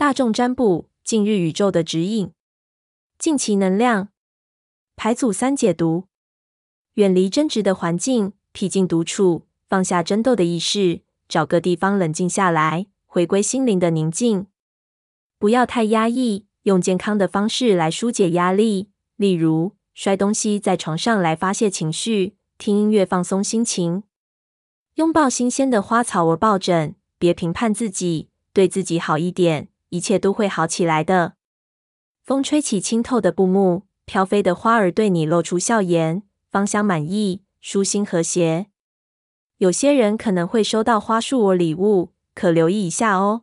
大众占卜，近日宇宙的指引，近期能量，排组三解读。远离争执的环境，僻静独处，放下争斗的意识，找个地方冷静下来，回归心灵的宁静。不要太压抑，用健康的方式来纾解压力，例如摔东西在床上来发泄情绪，听音乐放松心情，拥抱新鲜的花草而抱枕，别评判自己，对自己好一点。一切都会好起来的。风吹起清透的布幕，飘飞的花儿对你露出笑颜，芳香满溢，舒心和谐。有些人可能会收到花束或礼物，可留意一下哦。